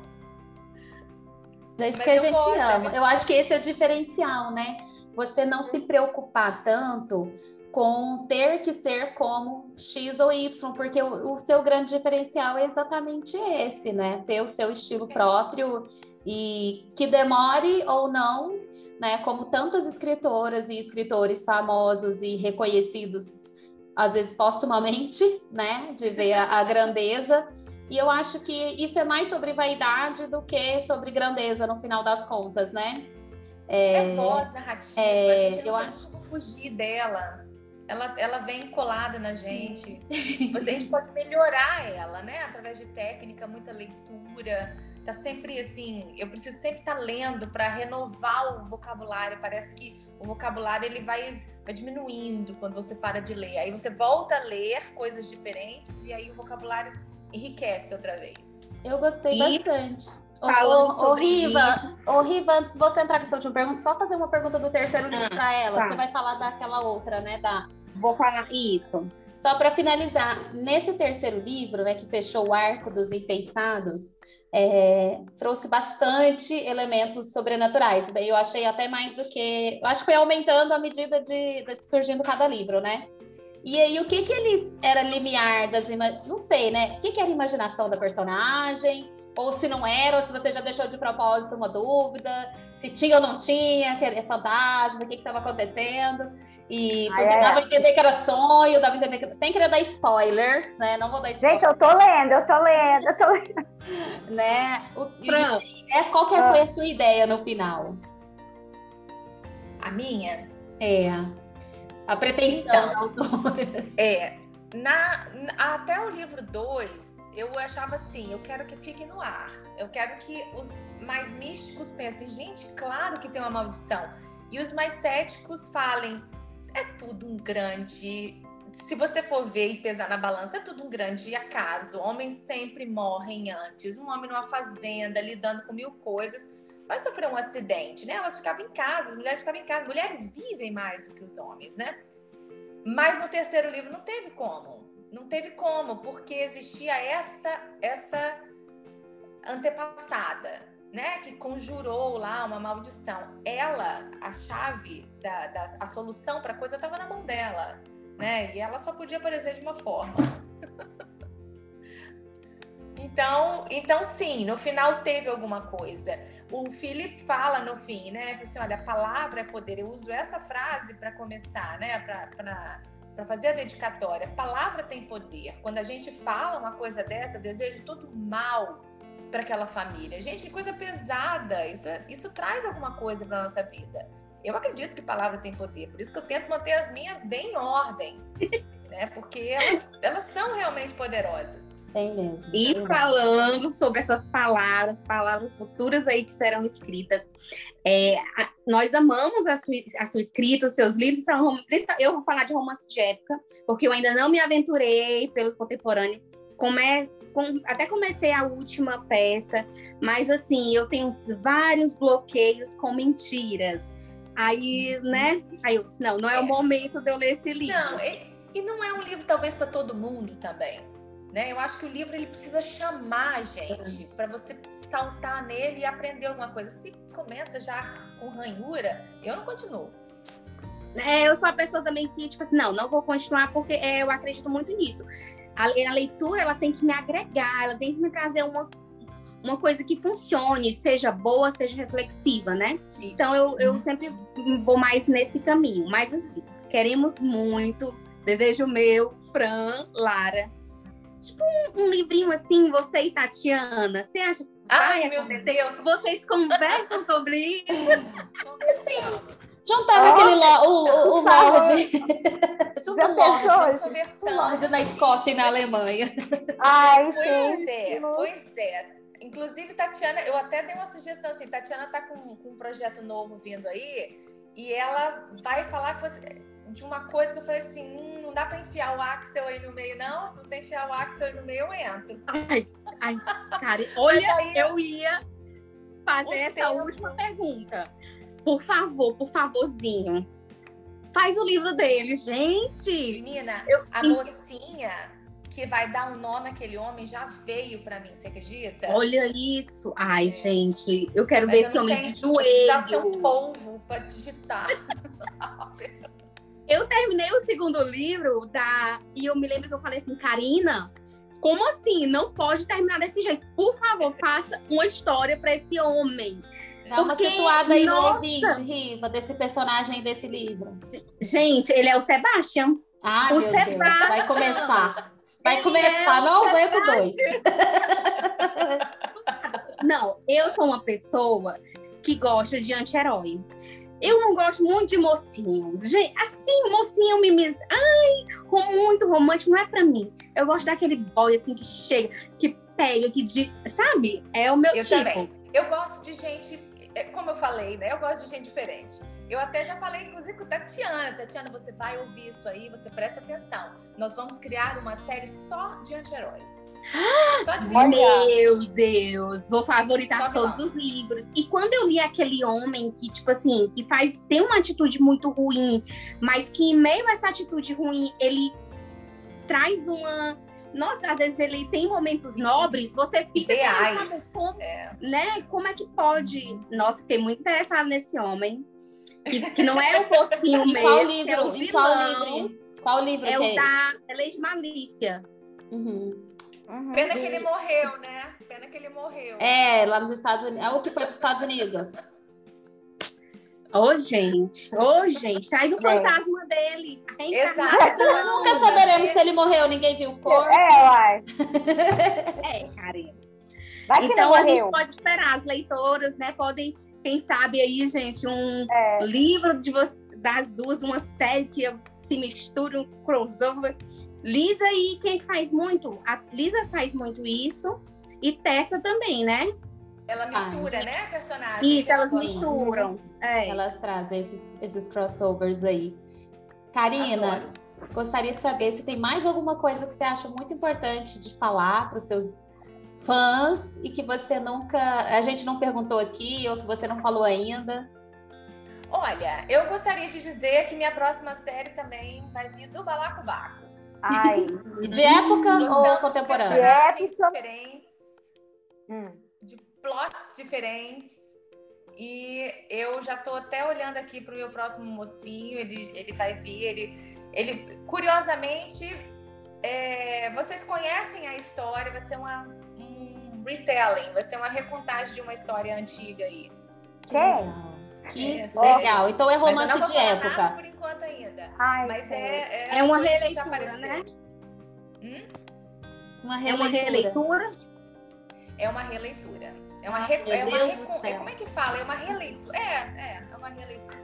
É isso Mas que a gente gosto, ama. Eu acho que esse é o diferencial, né? Você não se preocupar tanto com ter que ser como X ou Y, porque o, o, seu grande diferencial é exatamente esse, né? Ter o seu estilo próprio e que demore ou não, né? Como tantas escritoras e escritores famosos e reconhecidos, às vezes postumamente, né? De ver a, a grandeza. E eu acho que isso é mais sobre vaidade do que sobre grandeza no final das contas, né? É, é voz narrativa, é, a gente não eu tem acho... como fugir dela ela, ela vem colada na gente. Você, a gente pode melhorar ela, né? Através de técnica, muita leitura. Tá sempre assim, eu preciso sempre estar tá lendo para renovar o vocabulário. Parece que o vocabulário ele vai, vai diminuindo quando você para de ler. Aí você volta a ler coisas diferentes e aí o vocabulário enriquece outra vez. Eu gostei e... bastante. Falando ô, ô, Riva, ô, Riva, antes de você entrar com essa última pergunta, só fazer uma pergunta do terceiro livro ah, para ela. Tá. Você vai falar daquela outra, né? Da Vou falar isso. Só para finalizar, nesse terceiro livro, né, que fechou o arco dos enfeitiçados, é, trouxe bastante elementos sobrenaturais. Eu achei até mais do que. Eu acho que foi aumentando à medida de, de surgindo cada livro, né? E aí, o que que eles era limiar das não sei, né? O que que era imaginação da personagem? Ou se não era, ou se você já deixou de propósito uma dúvida, se tinha ou não tinha, que era fantasma, o que estava acontecendo. E porque ah, é. dava a entender que era sonho, dava a entender que. Sem querer dar spoilers, né? Não vou dar spoilers. Gente, eu tô lendo, eu tô lendo, eu tô lendo. né? O, Fran, é, qual que foi a sua ideia no final? A minha? É. A pretensão então, É. Na, até o livro 2, eu achava assim, eu quero que fique no ar. Eu quero que os mais místicos pensem, gente, claro que tem uma maldição. E os mais céticos falem, é tudo um grande. Se você for ver e pesar na balança, é tudo um grande acaso. Homens sempre morrem antes. Um homem numa fazenda, lidando com mil coisas, vai sofrer um acidente, né? Elas ficavam em casa, as mulheres ficavam em casa. Mulheres vivem mais do que os homens, né? Mas no terceiro livro não teve como. Não teve como, porque existia essa essa antepassada, né, que conjurou lá uma maldição. Ela, a chave da, da a solução para a coisa estava na mão dela, né? E ela só podia aparecer de uma forma. então, então sim, no final teve alguma coisa. O Philip fala no fim, né? Assim, olha, a palavra é poder. Eu uso essa frase para começar, né? Para fazer a dedicatória. Palavra tem poder. Quando a gente fala uma coisa dessa, eu desejo todo mal para aquela família. Gente, que coisa pesada. Isso, é, isso traz alguma coisa para nossa vida. Eu acredito que palavra tem poder, por isso que eu tento manter as minhas bem em ordem, né? Porque elas, elas são realmente poderosas. Tem mesmo. E falando sobre essas palavras, palavras futuras aí que serão escritas, é, a, nós amamos a sua, a sua escrita, os seus livros. São, eu vou falar de romance de época, porque eu ainda não me aventurei pelos contemporâneos. Como é com, até comecei a última peça, mas assim, eu tenho vários bloqueios com mentiras. Aí, né? Aí eu disse, não, não é, é. o momento de eu ler esse livro. Não, e, e não é um livro talvez para todo mundo também. Né? Eu acho que o livro ele precisa chamar a gente para você saltar nele e aprender alguma coisa. Se começa já com ranhura, eu não continuo. É, eu sou a pessoa também que, tipo assim, não, não vou continuar porque é, eu acredito muito nisso a, a leitura ela tem que me agregar, ela tem que me trazer uma, uma coisa que funcione, seja boa, seja reflexiva, né? Isso. Então eu, eu uhum. sempre vou mais nesse caminho. Mas assim, queremos muito, desejo meu, Fran, Lara. Tipo um, um livrinho assim, você e Tatiana. Você acha que Ai, vai acontecer? Vocês conversam sobre isso? Juntava oh, aquele lo, o, o, o Lorde. Junta o Lorde, o Lorde na Escócia e na Alemanha. Ai, pois é, pois é. Inclusive, Tatiana, eu até dei uma sugestão assim, Tatiana tá com, com um projeto novo vindo aí, e ela vai falar você, de uma coisa que eu falei assim, hum, não dá para enfiar o Axel aí no meio, não. Se você enfiar o Axel aí no meio, eu entro. Ai, ai, cara, olha, aí, eu ia fazer essa última pergunta. Por favor, por favorzinho. Faz o livro dele, gente. Menina, eu... a mocinha que vai dar um nó naquele homem já veio para mim, você acredita? Olha isso. Ai, é. gente, eu quero Mas ver esse homem de joelho. Dá seu polvo para digitar. Eu terminei o segundo livro da e eu me lembro que eu falei assim, Karina, como assim? Não pode terminar desse jeito. Por favor, faça uma história para esse homem. Dá uma Porque, situada aí nossa... no ouvinte, Riva, desse personagem desse livro. Gente, ele é o Sebastian. Ah, o Sebastian. Deus, vai começar. Vai ele começar, é não aguento dois. não, eu sou uma pessoa que gosta de anti-herói. Eu não gosto muito de mocinho. Gente, assim, mocinho mimiz. Ai, muito romântico não é para mim. Eu gosto daquele boy assim que chega, que pega, que de, sabe? É o meu eu tipo. Também. Eu gosto de gente, é, como eu falei, né? Eu gosto de gente diferente. Eu até já falei, inclusive, com Tatiana. Tatiana, você vai ouvir isso aí, você presta atenção. Nós vamos criar uma série só de anti-heróis. Só de Meu Deus! Vou favoritar todos os livros. E quando eu li aquele homem que, tipo assim, que faz, tem uma atitude muito ruim, mas que em meio a essa atitude ruim, ele traz uma. Nossa, às vezes ele tem momentos nobres, você fica Ideais. Como, é. né? Como é que pode? Nossa, fiquei muito interessada nesse homem. Que, que não é o pocinho mesmo. Qual livro? É o qual livro? Qual livro é o é da é Lei de Malícia. Uhum. Uhum. Pena que ele morreu, né? Pena que ele morreu. É, lá nos Estados Unidos. É o que foi para os Estados Unidos. Ô, oh, gente, ô, oh, gente, traz o é. fantasma dele. Exato. Nunca saberemos se ele morreu, ninguém viu o corpo. É, uai. é, Karina. Então a gente pode esperar, as leitoras, né, podem quem sabe aí, gente, um é. livro de das duas, uma série que se mistura, um crossover. Lisa e quem faz muito? A Lisa faz muito isso e Tessa também, né? Ela mistura, ah, né, personagens? Isso, elas misturam. É. Elas trazem esses, esses crossovers aí. Karina, Adoro. gostaria de saber se tem mais alguma coisa que você acha muito importante de falar para os seus fãs e que você nunca. A gente não perguntou aqui ou que você não falou ainda? Olha, eu gostaria de dizer que minha próxima série também vai vir do Balacobaco. Ai. De época ou contemporânea? De época. diferentes, hum. de plots diferentes. E eu já estou até olhando aqui para o meu próximo mocinho. Ele, ele vai vir. Ele, ele curiosamente, é, vocês conhecem a história. Vai ser uma retelling, vai ser uma recontagem de uma história antiga aí. Quem? Que é, legal. Então é romance de época. por enquanto ainda. Ai, mas é, é, é uma releitura, né? Hum? Uma releitura. É uma releitura? É uma releitura. É uma, re... é uma reco... é, como é que fala? É uma releitura. É, é, é uma releitura.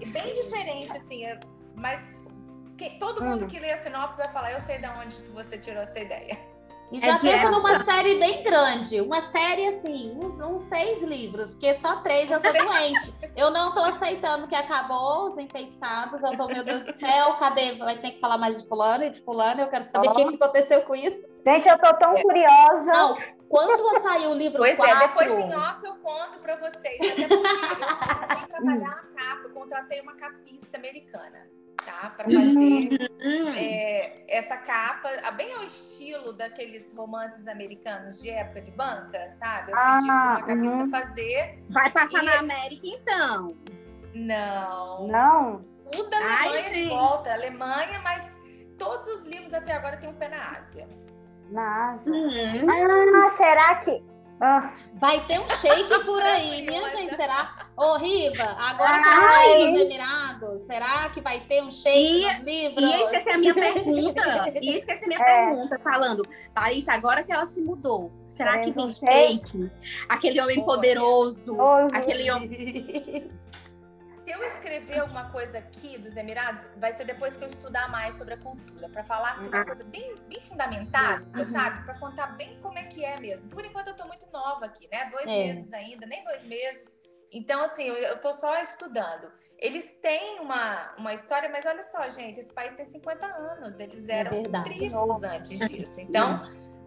E bem diferente, assim, é... mas que... todo mundo hum. que lê a sinopse vai falar, eu sei de onde você tirou essa ideia. E é já é pensa numa série bem grande, uma série assim, uns, uns, seis livros, porque só três eu tô doente. Eu não tô aceitando que acabou os enfeitiçados, eu tô, meu Deus do céu, cadê? Vai ter que falar mais de fulano e de fulano, eu quero saber o oh. que, que aconteceu com isso. Gente, eu tô tão é. curiosa. Não, quando saiu o livro pois 4... é, depois em off eu conto pra vocês. Até porque eu trabalhar a capa, eu contratei uma capista americana tá? Para fazer uhum. é, essa capa, bem ao estilo daqueles romances americanos de época de banca, sabe? Eu ah, pedi para uma capista uhum. fazer. Vai passar e... na América, então? Não. Não? Tudo da Alemanha Ai, de volta. Alemanha, mas todos os livros até agora têm um pé na Ásia. Na Ásia? Uhum. Ah, será que ah. Vai ter um shake por aí, minha gente. Será? Ô, Riva, agora que eu saí dos Emirados, será que vai ter um shake e, nos livros? E esqueci a minha pergunta. E esqueci a minha é. pergunta, falando, Larissa, agora que ela se mudou, será é, que vem shake? Aquele homem poderoso, aquele homem. se eu escrever alguma coisa aqui dos Emirados, vai ser depois que eu estudar mais sobre a cultura, para falar assim, uma ah. coisa bem, bem fundamentada, uhum. sabe? Para contar bem como é que é mesmo. Por enquanto eu tô muito nova aqui, né? Dois é. meses ainda, nem dois meses. Então, assim, eu, tô só estudando. Eles têm uma, uma história, mas olha só, gente, esse país tem 50 anos. Eles é eram é tribos antes disso. Então,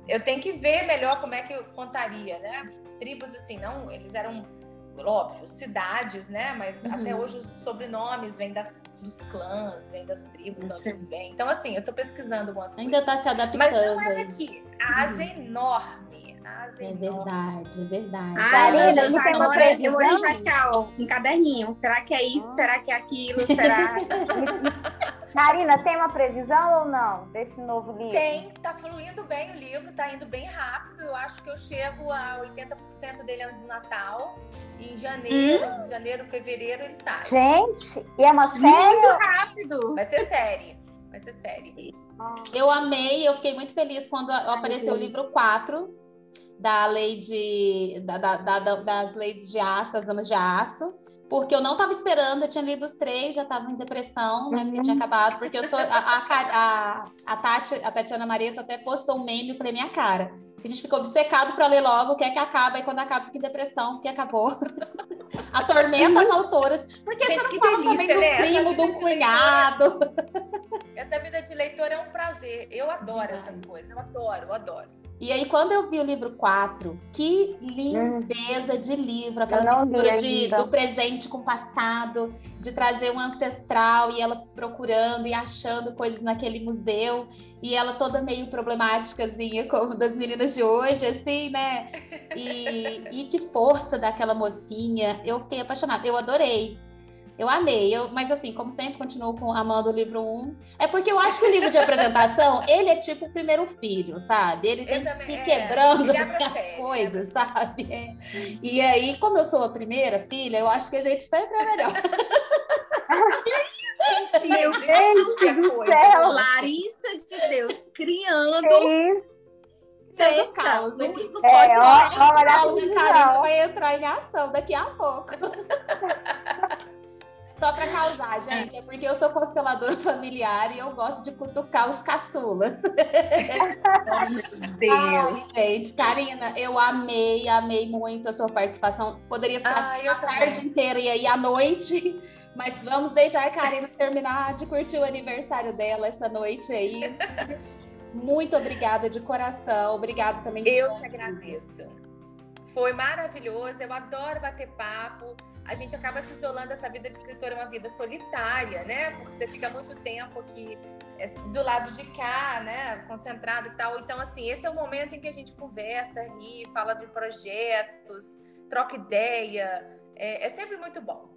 eu tenho que ver melhor como é que eu contaria, né? Tribos, assim, não, eles eram óbvio, cidades, né? Mas uhum. até hoje os sobrenomes vêm das, dos clãs, vêm das tribos, de onde vêm. Então, assim, eu tô pesquisando algumas Ainda coisas. Ainda tá se adaptando. Mas não é daqui. A Ásia uhum. é enorme. É verdade, é verdade. Ah, Karina, Deus, você tem uma agora eu previsão? vou deixar ficar, ó, um caderninho. Será que é isso? Será que é aquilo? Será? Karina, tem uma previsão ou não desse novo livro? Tem, tá fluindo bem o livro, tá indo bem rápido. Eu acho que eu chego a 80% dele antes do Natal. E em janeiro, janeiro, fevereiro ele sai. Gente, e é uma série? Muito rápido. Vai ser série. Vai ser série. Eu amei, eu fiquei muito feliz quando apareceu o livro 4 da lei de da, da, da, das leis de aço, as damas de aço, porque eu não estava esperando, eu tinha lido os três, já estava em depressão, né? Porque tinha acabado, porque eu sou a, a, a, a, Tati, a Tatiana Marieto até postou um meme pra minha cara. A gente ficou obcecado para ler logo o que é que acaba, e quando acaba fica em depressão, porque acabou. Atormenta as autoras. Porque Gente, você não fala delícia, também do né? Essa primo, do cunhado. Essa vida de leitor é um prazer. Eu adoro essas coisas. Eu adoro, eu adoro. E aí, quando eu vi o livro 4, que lindeza de livro, aquela mistura de, do presente com o passado, de trazer um ancestral e ela procurando e achando coisas naquele museu, e ela toda meio problemáticazinha, como das meninas de hoje, assim, né? E, e que força daquela mocinha. Eu fiquei apaixonada, eu adorei. Eu amei, eu, mas assim, como sempre, continuo com, amando o livro 1. É porque eu acho que o livro de apresentação, ele é tipo o primeiro filho, sabe? Ele tem também- que ir é, quebrando as coisas, sabe? É. E aí, como eu sou a primeira filha, eu acho que a gente sempre é melhor. Meu Deus do céu. Larissa de Deus, criando treta caos aqui. É, Pode ó, ó, olha vai entrar em ação daqui a pouco. Só pra causar, gente, é porque eu sou consteladora familiar e eu gosto de cutucar os caçulas. Oh, meu Deus. Ai, gente, Karina, eu amei, amei muito a sua participação. Poderia ficar a tarde inteira e aí à noite, mas vamos deixar a Karina terminar de curtir o aniversário dela essa noite aí. Muito obrigada de coração, obrigada também. Eu que agradeço. Foi maravilhoso, eu adoro bater papo. A gente acaba se isolando, essa vida de escritor é uma vida solitária, né? Porque você fica muito tempo aqui é, do lado de cá, né? Concentrado e tal. Então, assim, esse é o momento em que a gente conversa, ri, fala de projetos, troca ideia. É, é sempre muito bom.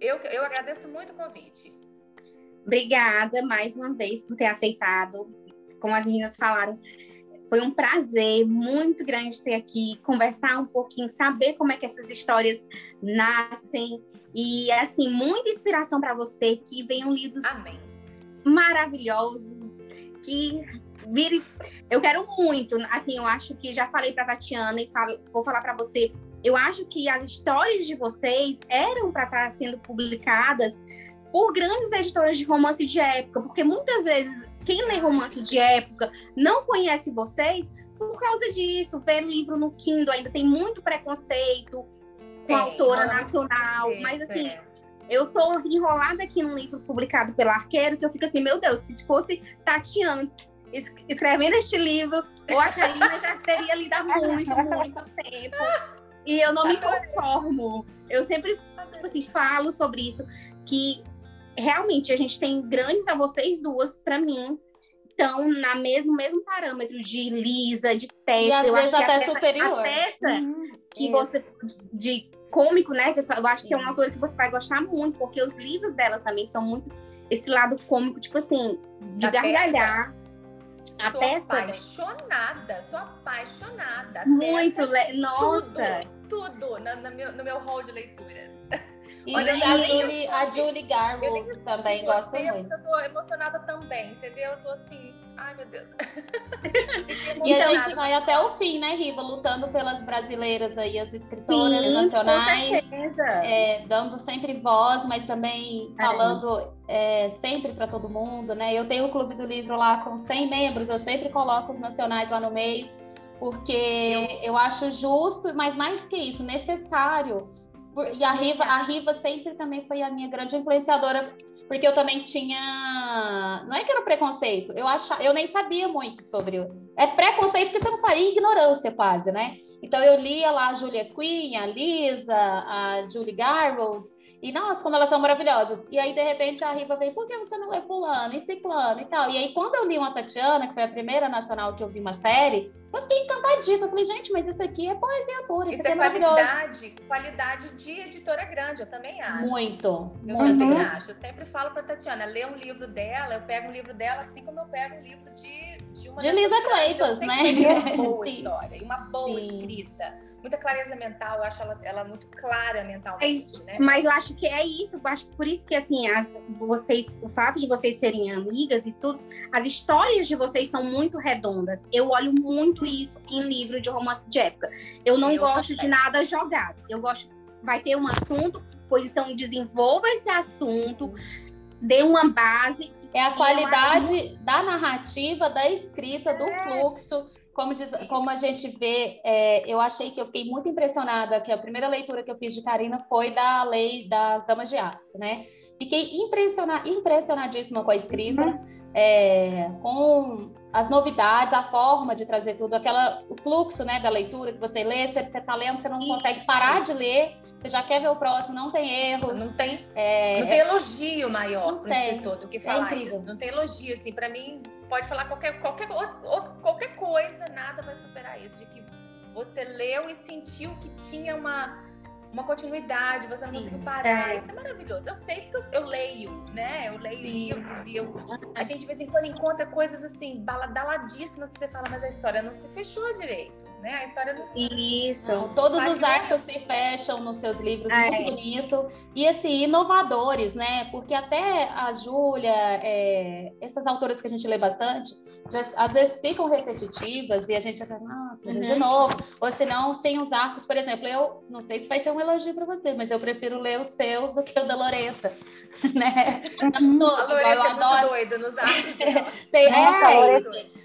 Eu, eu agradeço muito o convite. Obrigada mais uma vez por ter aceitado. Como as meninas falaram, foi um prazer muito grande ter aqui, conversar um pouquinho, saber como é que essas histórias nascem. E, assim, muita inspiração para você, que venham livros Amém. maravilhosos, que vire. Eu quero muito, assim, eu acho que já falei para Tatiana e falo- vou falar para você. Eu acho que as histórias de vocês eram para estar sendo publicadas por grandes editoras de romance de época, porque muitas vezes quem lê romance de época não conhece vocês por causa disso. Ver livro no Kindle ainda tem muito preconceito com a autora nacional, mas assim, é. eu tô enrolada aqui num livro publicado pela Arqueiro, que eu fico assim, meu Deus, se fosse Tatiana es- escrevendo este livro, ou a Karina já teria lido há muito, muito tempo. E eu não me conformo. Eu sempre, tipo assim, falo sobre isso, que realmente a gente tem grandes a vocês duas, pra mim, estão na mesmo, mesmo parâmetro de Lisa, de Tessa. E às eu vezes acho que a até Tessa- superior. A Tessa, que Isso. você de cômico, né? Eu acho que é uma autora que você vai gostar muito, porque os livros dela também são muito esse lado cômico, tipo assim, de Da gargalhar. A Sou Tessa- apaixonada, sou apaixonada. Muito, Tessa, le... nossa. Tudo, tudo na- na meu- no meu hall de leituras. E, Olha, e a, eu Julie, a. Julie Eu Garwood também você, gosto muito. Eu tô emocionada também, entendeu? Eu tô assim, ai meu Deus. E a gente vai até o fim, né, Riva? Lutando pelas brasileiras aí, as escritoras Sim, nacionais. Com certeza. é, dando sempre voz, mas também falando é, sempre para todo mundo, né? Eu tenho o Clube do Livro lá com 100 membros, eu sempre coloco os nacionais lá no meio, porque eu, acho justo, mas mais que isso, necessário. E a Riva, a Riva sempre também foi a minha grande influenciadora, porque eu também tinha. Não é que era preconceito, eu, achava, eu nem sabia muito sobre. É preconceito porque você não sabia, ignorância quase, né? Então eu lia lá a Julia Quinn, a Lisa, a Julie Garwood, e nossa, como elas são maravilhosas. E aí, de repente, a Riva vem, por que você não lê fulano e ciclano e tal? E aí, quando eu li uma Tatiana, que foi a primeira nacional que eu vi uma série, eu fiquei encantadíssima. Eu falei, gente, mas isso aqui é poesia pura, isso, isso é, é qualidade, qualidade de editora grande, eu também acho. Muito, eu muito. também acho. Eu sempre falo pra Tatiana, ler um livro dela, eu pego um livro dela assim como eu pego um livro de, de uma De Lisa Kleypas, né? Uma boa história e uma boa Sim. escrita muita clareza mental, eu acho ela, ela muito clara mentalmente, é, né? Mas eu acho que é isso, eu acho que por isso que assim, as, vocês, o fato de vocês serem amigas e tudo, as histórias de vocês são muito redondas. Eu olho muito isso em livro de romance de época. Eu não eu gosto também. de nada jogado. Eu gosto, vai ter um assunto, posição desenvolva esse assunto, dê uma base. É a qualidade da narrativa, da escrita, do é. fluxo como, diz, como a gente vê, é, eu achei que eu fiquei muito impressionada, que a primeira leitura que eu fiz de Karina foi da lei das damas de aço, né? Fiquei impressiona, impressionadíssima com a escrita, uhum. é, com as novidades, a forma de trazer tudo, aquela, o fluxo né, da leitura que você lê, você, está lendo, você não consegue parar de ler, você já quer ver o próximo, não tem erros. Não tem, é, não tem elogio maior para o escritor do que é falar é isso. Não tem elogio, assim, para mim, pode falar qualquer, qualquer, qualquer coisa, nada vai superar isso, de que você leu e sentiu que tinha uma uma continuidade, você não Sim. conseguiu parar. É. Isso é maravilhoso. Eu sei porque eu, eu leio, né? Eu leio Sim. livros e eu, a gente de vez em quando encontra coisas assim, balaladíssimas que você fala, mas a história não se fechou direito, né? A história não. Isso. Não, todos os arcos se fecham nos seus livros, é. muito bonito. E assim, inovadores, né? Porque até a Júlia, é, essas autoras que a gente lê bastante, às vezes ficam repetitivas e a gente pensa, nossa, uhum. de novo. Ou se não, tem os arcos, por exemplo, eu não sei se vai ser um elogio para você, mas eu prefiro ler os seus do que o da Loreta, né? Uhum. Todos, a Loreta eu é adoro. doida nos arcos tem, é,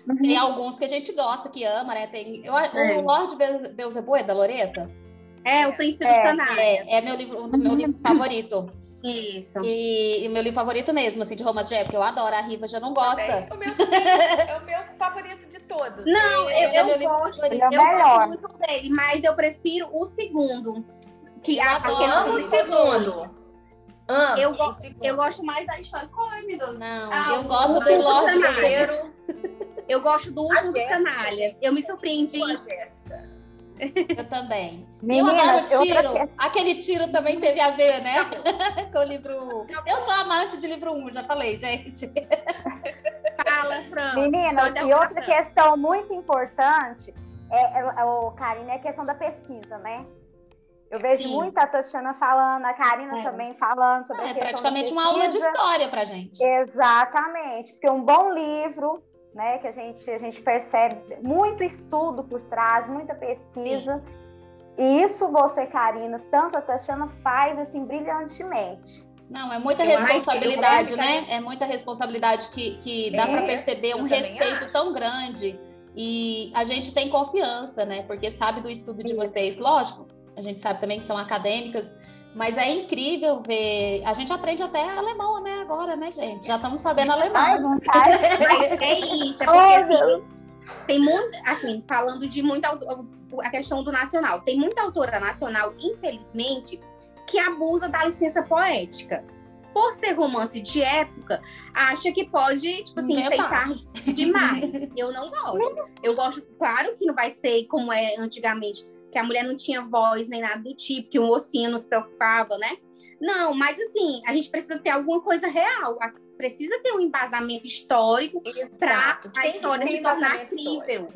uhum. tem alguns que a gente gosta, que ama, né? Tem, eu, é. O Lorde Beelzebub é da Loreta? É, o Príncipe é, dos Canários. É, é meu livro, um do meu livro favorito. Isso. E, e, o meu livro favorito mesmo, assim, de romance de época, eu adoro. A Riva já não gosta. O meu é o meu favorito de todos. Não, eu, eu, eu gosto, ele é eu melhor. gosto muito dele, mas eu prefiro o segundo. Que eu a, adoro. Amo o segundo. Amo eu, go eu gosto mais da história. Meu Deus. Não, ah, eu gosto do Lorde Canário. Eu gosto do Último dos Canalhas. Eu me surpreendi. Jéssica. Eu também. Menina, eu adoro tiro. Outra... Aquele tiro também teve a ver, né? Com o livro. Eu sou amante de livro 1, já falei, gente. Fala, Fran. Menina, e outra questão muito importante é, é, o Karine, é a questão da pesquisa, né? Eu vejo Sim. muita Tatiana falando, a Karina é. também falando sobre é, a questão É praticamente uma aula de história pra gente. Exatamente, porque um bom livro né? Que a gente, a gente percebe muito estudo por trás, muita pesquisa. Sim. E isso você, Karina, tanto a Tatiana faz assim brilhantemente. Não, é muita eu responsabilidade, né? É muita responsabilidade que, que dá é, para perceber um respeito acho. tão grande. E a gente tem confiança, né? Porque sabe do estudo de vocês, lógico. A gente sabe também que são acadêmicas, mas é incrível ver. A gente aprende até alemão, né? Agora, né, gente? Já estamos sabendo alemão. Ai, é isso, é porque assim, tem muito, assim, falando de muita a questão do nacional, tem muita autora nacional, infelizmente, que abusa da licença poética. Por ser romance de época, acha que pode, tipo assim, tentar demais. Eu não gosto. Eu gosto, claro que não vai ser como é antigamente que a mulher não tinha voz nem nada do tipo, que o mocinho não se preocupava, né? Não, mas assim, a gente precisa ter alguma coisa real, precisa ter um embasamento histórico para a história se tornar crível.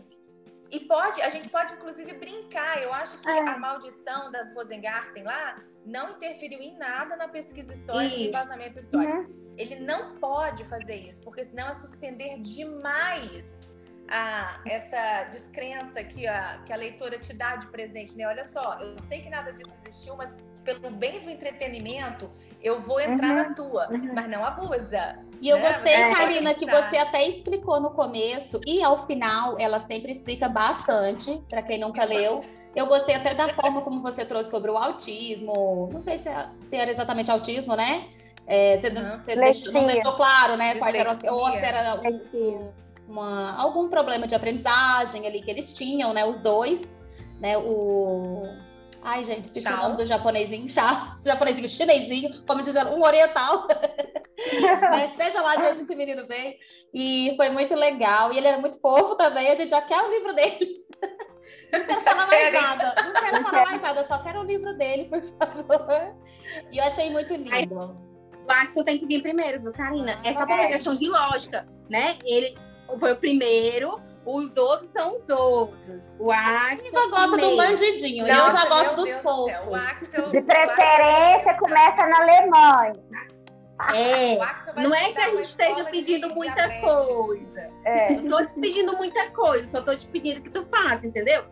E pode, a gente pode inclusive brincar. Eu acho que é. a maldição das Rosengarten lá não interferiu em nada na pesquisa histórica e embasamento histórico. Uhum. Ele não pode fazer isso, porque senão é suspender demais a, essa descrença que a, que a leitora te dá de presente, né? Olha só, eu sei que nada disso existiu, mas pelo bem do entretenimento, eu vou entrar uhum, na tua, uhum. mas não abusa. E eu né? gostei, é, Karina, que você até explicou no começo, e ao final ela sempre explica bastante, para quem nunca leu. Eu gostei até da forma como você trouxe sobre o autismo. Não sei se, é, se era exatamente autismo, né? É, você, uhum. você deixou, não deixou claro, né? Quais eram, ou se era um, uma, algum problema de aprendizagem ali que eles tinham, né? Os dois. né? O Ai, gente, esqueci Chao. o nome do japonesinho, chá, japonesinho, chinesinho, como dizendo, um oriental. Mas seja lá de onde esse menino veio. E foi muito legal. E ele era muito fofo também, a gente já quer o livro dele. Não quero falar mais nada, não quero falar mais nada, só quero o livro dele, por favor. E eu achei muito lindo. O Axel tem que vir primeiro, viu, Karina? Essa é uma questão de lógica, né? Ele foi o primeiro, os outros são os outros. O Axel. Eu gosto do bandidinho. Nossa, eu já gosto dos fofos. De preferência, começa na Alemanha. É, não é que a gente esteja pedindo muita coisa. É. Não tô te pedindo muita coisa, só tô te pedindo que tu faça, entendeu?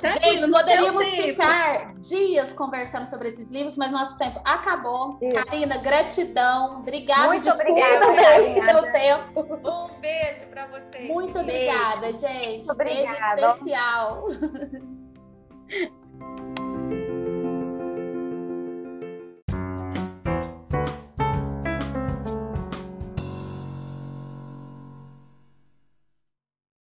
Tranquilo, gente, poderíamos ficar dias conversando sobre esses livros, mas nosso tempo acabou. Sim. Karina, gratidão. Obrigada, Muito obrigada pelo tempo. Um beijo para vocês. Muito obrigada, gente. Muito obrigada. Beijo especial.